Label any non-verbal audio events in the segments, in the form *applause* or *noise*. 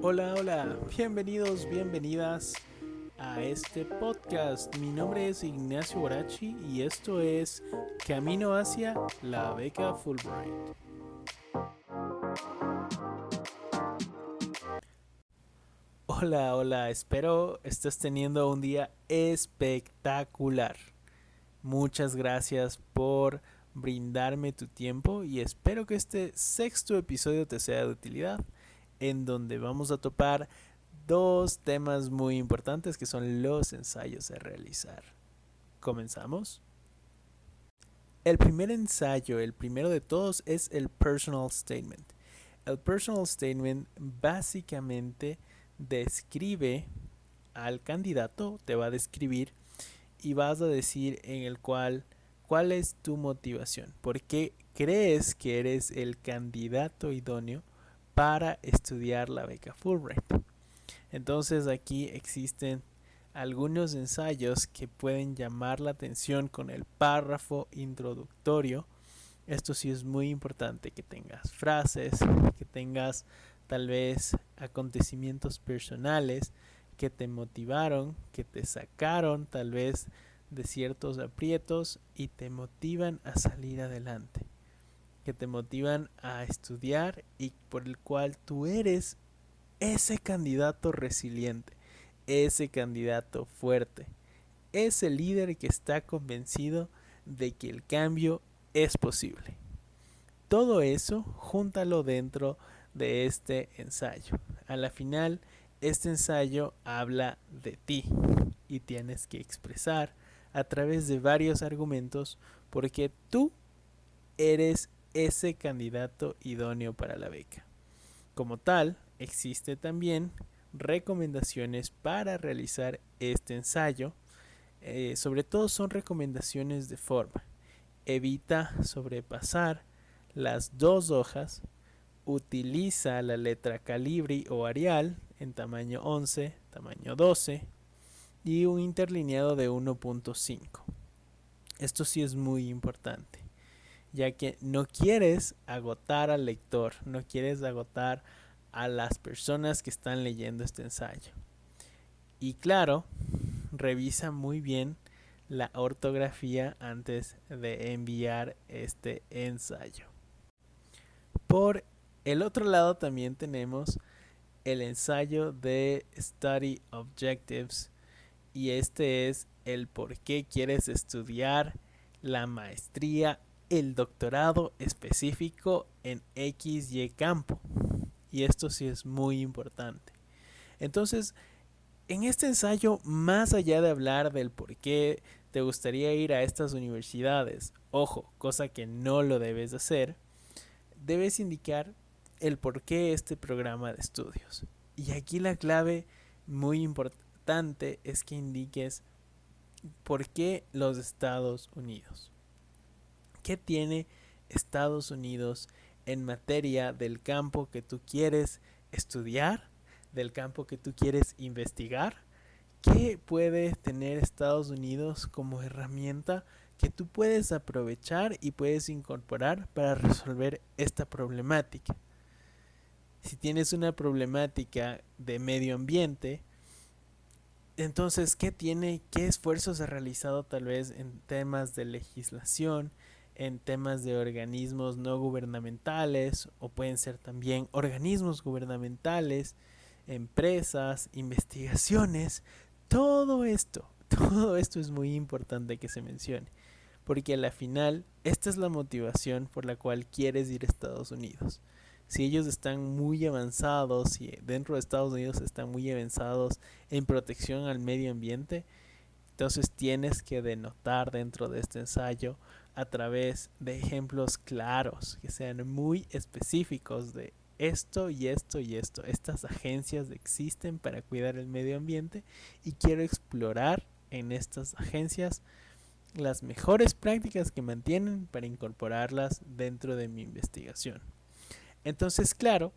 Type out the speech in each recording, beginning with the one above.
Hola, hola, bienvenidos, bienvenidas a este podcast. Mi nombre es Ignacio Borachi y esto es Camino hacia la beca Fulbright. Hola, hola, espero estés teniendo un día espectacular. Muchas gracias por brindarme tu tiempo y espero que este sexto episodio te sea de utilidad en donde vamos a topar dos temas muy importantes que son los ensayos a realizar. ¿Comenzamos? El primer ensayo, el primero de todos, es el personal statement. El personal statement básicamente describe al candidato, te va a describir y vas a decir en el cual cuál es tu motivación, por qué crees que eres el candidato idóneo para estudiar la beca Fulbright. Entonces aquí existen algunos ensayos que pueden llamar la atención con el párrafo introductorio. Esto sí es muy importante que tengas frases, que tengas tal vez acontecimientos personales que te motivaron, que te sacaron tal vez de ciertos aprietos y te motivan a salir adelante que te motivan a estudiar y por el cual tú eres ese candidato resiliente, ese candidato fuerte, ese líder que está convencido de que el cambio es posible. Todo eso, júntalo dentro de este ensayo. A la final, este ensayo habla de ti y tienes que expresar a través de varios argumentos porque tú eres ese candidato idóneo para la beca. Como tal, existe también recomendaciones para realizar este ensayo. Eh, sobre todo son recomendaciones de forma. Evita sobrepasar las dos hojas. Utiliza la letra calibri o arial en tamaño 11, tamaño 12 y un interlineado de 1.5. Esto sí es muy importante ya que no quieres agotar al lector, no quieres agotar a las personas que están leyendo este ensayo. Y claro, revisa muy bien la ortografía antes de enviar este ensayo. Por el otro lado también tenemos el ensayo de Study Objectives y este es el por qué quieres estudiar la maestría el doctorado específico en XY campo. Y esto sí es muy importante. Entonces, en este ensayo, más allá de hablar del por qué te gustaría ir a estas universidades, ojo, cosa que no lo debes hacer, debes indicar el por qué este programa de estudios. Y aquí la clave muy importante es que indiques por qué los Estados Unidos. ¿Qué tiene Estados Unidos en materia del campo que tú quieres estudiar, del campo que tú quieres investigar? ¿Qué puede tener Estados Unidos como herramienta que tú puedes aprovechar y puedes incorporar para resolver esta problemática? Si tienes una problemática de medio ambiente, entonces, ¿qué tiene, qué esfuerzos ha realizado tal vez en temas de legislación, en temas de organismos no gubernamentales o pueden ser también organismos gubernamentales, empresas, investigaciones, todo esto, *laughs* todo esto es muy importante que se mencione, porque a la final esta es la motivación por la cual quieres ir a Estados Unidos. Si ellos están muy avanzados, y dentro de Estados Unidos están muy avanzados en protección al medio ambiente, entonces tienes que denotar dentro de este ensayo a través de ejemplos claros, que sean muy específicos de esto y esto y esto. Estas agencias existen para cuidar el medio ambiente y quiero explorar en estas agencias las mejores prácticas que mantienen para incorporarlas dentro de mi investigación. Entonces, claro,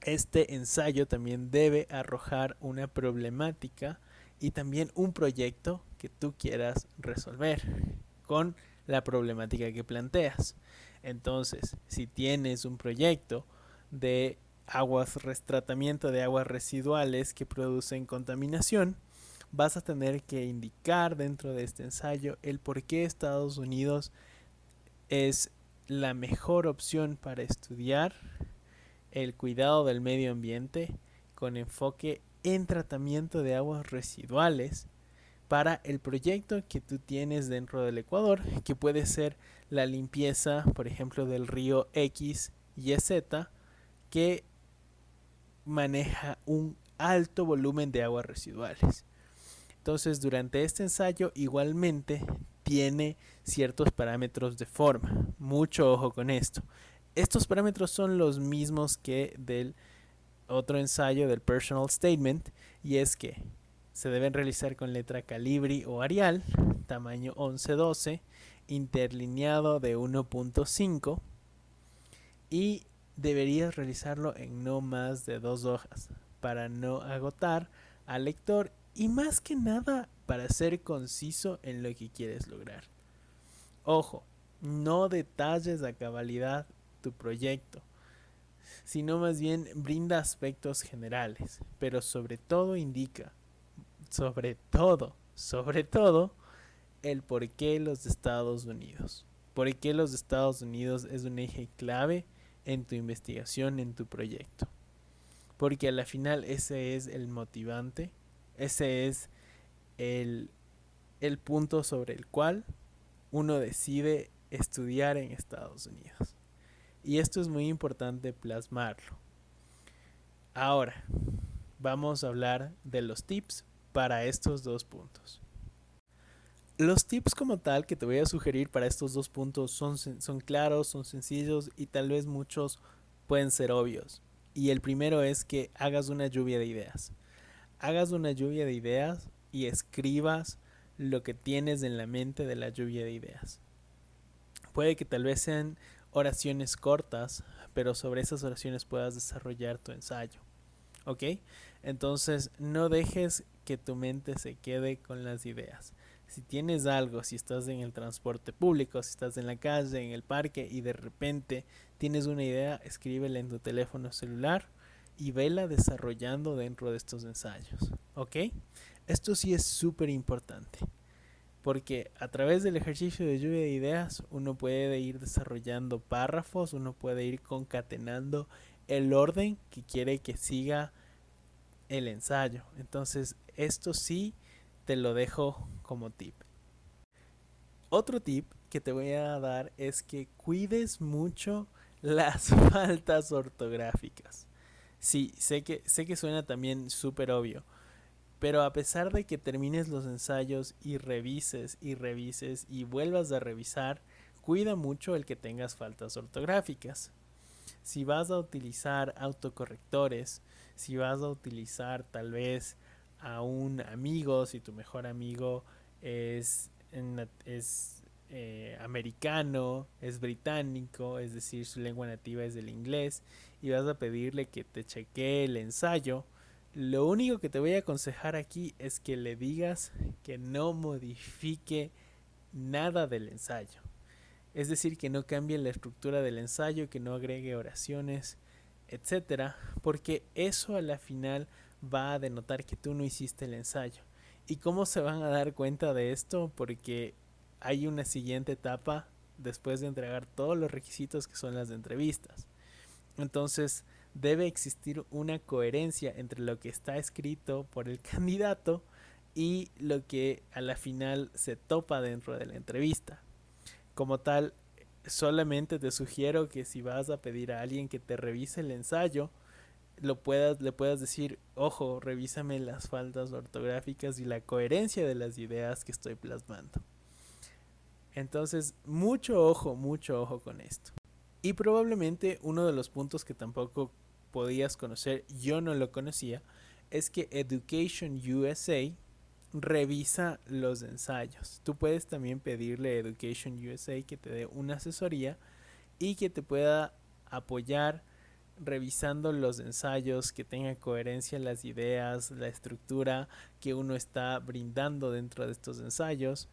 este ensayo también debe arrojar una problemática y también un proyecto que tú quieras resolver con la problemática que planteas. Entonces, si tienes un proyecto de aguas, tratamiento de aguas residuales que producen contaminación, vas a tener que indicar dentro de este ensayo el por qué Estados Unidos es la mejor opción para estudiar el cuidado del medio ambiente con enfoque en tratamiento de aguas residuales para el proyecto que tú tienes dentro del Ecuador, que puede ser la limpieza, por ejemplo, del río X y Z, que maneja un alto volumen de aguas residuales. Entonces, durante este ensayo igualmente tiene ciertos parámetros de forma. Mucho ojo con esto. Estos parámetros son los mismos que del otro ensayo del personal statement y es que se deben realizar con letra calibri o arial, tamaño 11-12, interlineado de 1.5 y deberías realizarlo en no más de dos hojas para no agotar al lector y más que nada para ser conciso en lo que quieres lograr. Ojo, no detalles a cabalidad tu proyecto, sino más bien brinda aspectos generales, pero sobre todo indica, sobre todo, sobre todo, el por qué los Estados Unidos. Por qué los Estados Unidos es un eje clave en tu investigación, en tu proyecto. Porque a la final ese es el motivante, ese es el, el punto sobre el cual uno decide estudiar en Estados Unidos. Y esto es muy importante plasmarlo. Ahora, vamos a hablar de los tips para estos dos puntos. Los tips como tal que te voy a sugerir para estos dos puntos son, son claros, son sencillos y tal vez muchos pueden ser obvios. Y el primero es que hagas una lluvia de ideas. Hagas una lluvia de ideas y escribas lo que tienes en la mente de la lluvia de ideas. Puede que tal vez sean oraciones cortas, pero sobre esas oraciones puedas desarrollar tu ensayo. ¿Ok? Entonces no dejes que tu mente se quede con las ideas. Si tienes algo, si estás en el transporte público, si estás en la calle, en el parque y de repente tienes una idea, escríbela en tu teléfono celular y vela desarrollando dentro de estos ensayos. ¿Ok? Esto sí es súper importante, porque a través del ejercicio de lluvia de ideas uno puede ir desarrollando párrafos, uno puede ir concatenando el orden que quiere que siga el ensayo. Entonces, esto sí te lo dejo como tip. Otro tip que te voy a dar es que cuides mucho las *laughs* faltas ortográficas. Sí, sé que, sé que suena también súper obvio, pero a pesar de que termines los ensayos y revises y revises y vuelvas a revisar, cuida mucho el que tengas faltas ortográficas. Si vas a utilizar autocorrectores, si vas a utilizar tal vez a un amigo, si tu mejor amigo es, es eh, americano, es británico, es decir, su lengua nativa es el inglés, y vas a pedirle que te chequee el ensayo, lo único que te voy a aconsejar aquí es que le digas que no modifique nada del ensayo. Es decir, que no cambie la estructura del ensayo, que no agregue oraciones, etcétera, porque eso a la final va a denotar que tú no hiciste el ensayo. ¿Y cómo se van a dar cuenta de esto? Porque hay una siguiente etapa después de entregar todos los requisitos que son las de entrevistas. Entonces, debe existir una coherencia entre lo que está escrito por el *laughs* candidato y lo que a la final se topa dentro de la entrevista. Como tal, solamente te sugiero que si vas a pedir a alguien que te revise el ensayo, lo puedas, le puedas decir, ojo, revísame las faltas ortográficas y la coherencia de las ideas que estoy plasmando. Entonces, mucho ojo, mucho ojo con esto. Y probablemente uno de los puntos que tampoco podías conocer, yo no lo conocía, es que Education USA revisa los ensayos. Tú puedes también pedirle a Education USA que te dé una asesoría y que te pueda apoyar revisando los ensayos, que tenga coherencia las ideas, la estructura que uno está brindando dentro de estos ensayos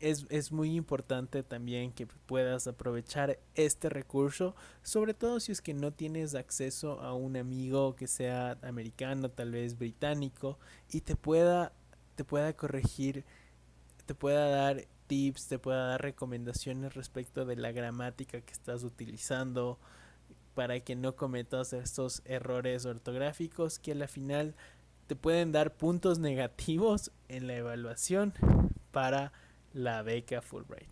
es, es, muy importante también que puedas aprovechar este recurso, sobre todo si es que no tienes acceso a un amigo que sea americano, tal vez británico, y te pueda, te pueda corregir, te pueda dar tips, te pueda dar recomendaciones respecto de la gramática que estás utilizando para que no cometas estos errores ortográficos que a la final te pueden dar puntos negativos en la evaluación para la beca Fulbright.